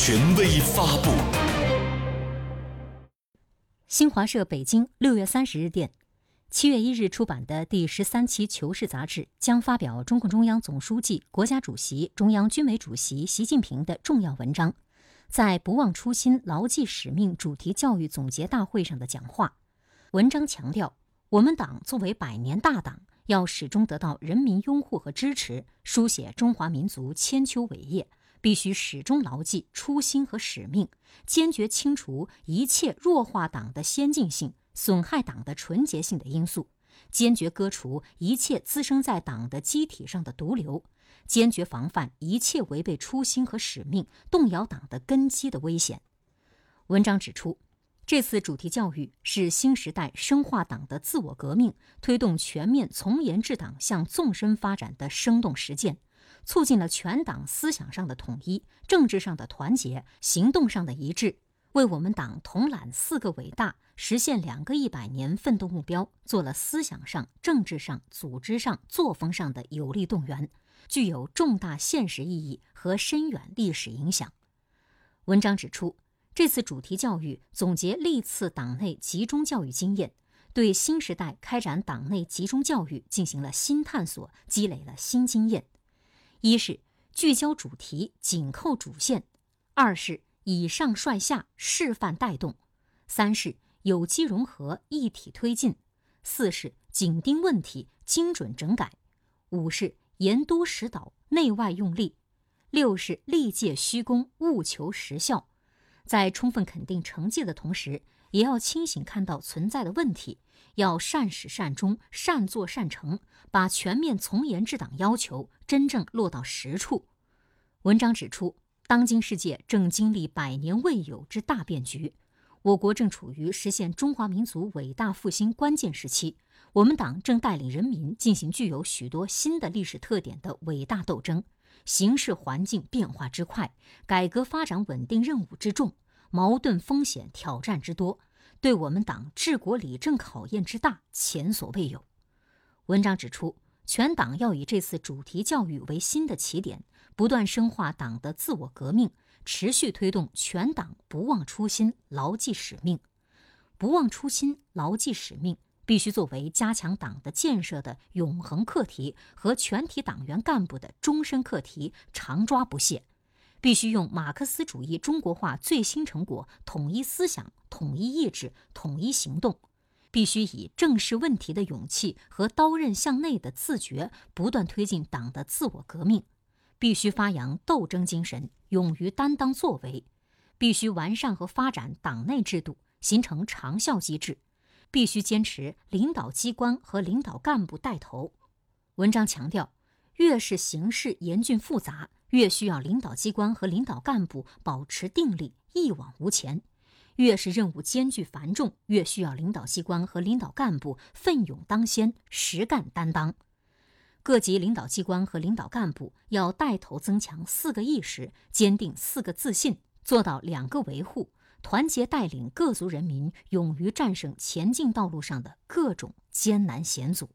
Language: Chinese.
权威发布。新华社北京六月三十日电，七月一日出版的第十三期《求是》杂志将发表中共中央总书记、国家主席、中央军委主席习近平的重要文章，在“不忘初心、牢记使命”主题教育总结大会上的讲话。文章强调，我们党作为百年大党。要始终得到人民拥护和支持，书写中华民族千秋伟业，必须始终牢记初心和使命，坚决清除一切弱化党的先进性、损害党的纯洁性的因素，坚决割除一切滋生在党的机体上的毒瘤，坚决防范一切违背初心和使命、动摇党的根基的危险。文章指出。这次主题教育是新时代深化党的自我革命、推动全面从严治党向纵深发展的生动实践，促进了全党思想上的统一、政治上的团结、行动上的一致，为我们党统揽四个伟大、实现两个一百年奋斗目标做了思想上、政治上、组织上、作风上的有力动员，具有重大现实意义和深远历史影响。文章指出。这次主题教育总结历次党内集中教育经验，对新时代开展党内集中教育进行了新探索，积累了新经验。一是聚焦主题，紧扣主线；二是以上率下，示范带动；三是有机融合，一体推进；四是紧盯问题，精准整改；五是严督实导，内外用力；六是力戒虚功，务求实效。在充分肯定成绩的同时，也要清醒看到存在的问题，要善始善终、善作善成，把全面从严治党要求真正落到实处。文章指出，当今世界正经历百年未有之大变局，我国正处于实现中华民族伟大复兴关键时期，我们党正带领人民进行具有许多新的历史特点的伟大斗争。形势环境变化之快，改革发展稳定任务之重，矛盾风险挑战之多，对我们党治国理政考验之大，前所未有。文章指出，全党要以这次主题教育为新的起点，不断深化党的自我革命，持续推动全党不忘初心，牢记使命。不忘初心，牢记使命。必须作为加强党的建设的永恒课题和全体党员干部的终身课题，常抓不懈。必须用马克思主义中国化最新成果统一思想、统一意志、统一行动。必须以正视问题的勇气和刀刃向内的自觉，不断推进党的自我革命。必须发扬斗争精神，勇于担当作为。必须完善和发展党内制度，形成长效机制。必须坚持领导机关和领导干部带头。文章强调，越是形势严峻复杂，越需要领导机关和领导干部保持定力，一往无前；越是任务艰巨繁重，越需要领导机关和领导干部奋勇当先，实干担当。各级领导机关和领导干部要带头增强四个意识，坚定四个自信，做到两个维护。团结带领各族人民，勇于战胜前进道路上的各种艰难险阻。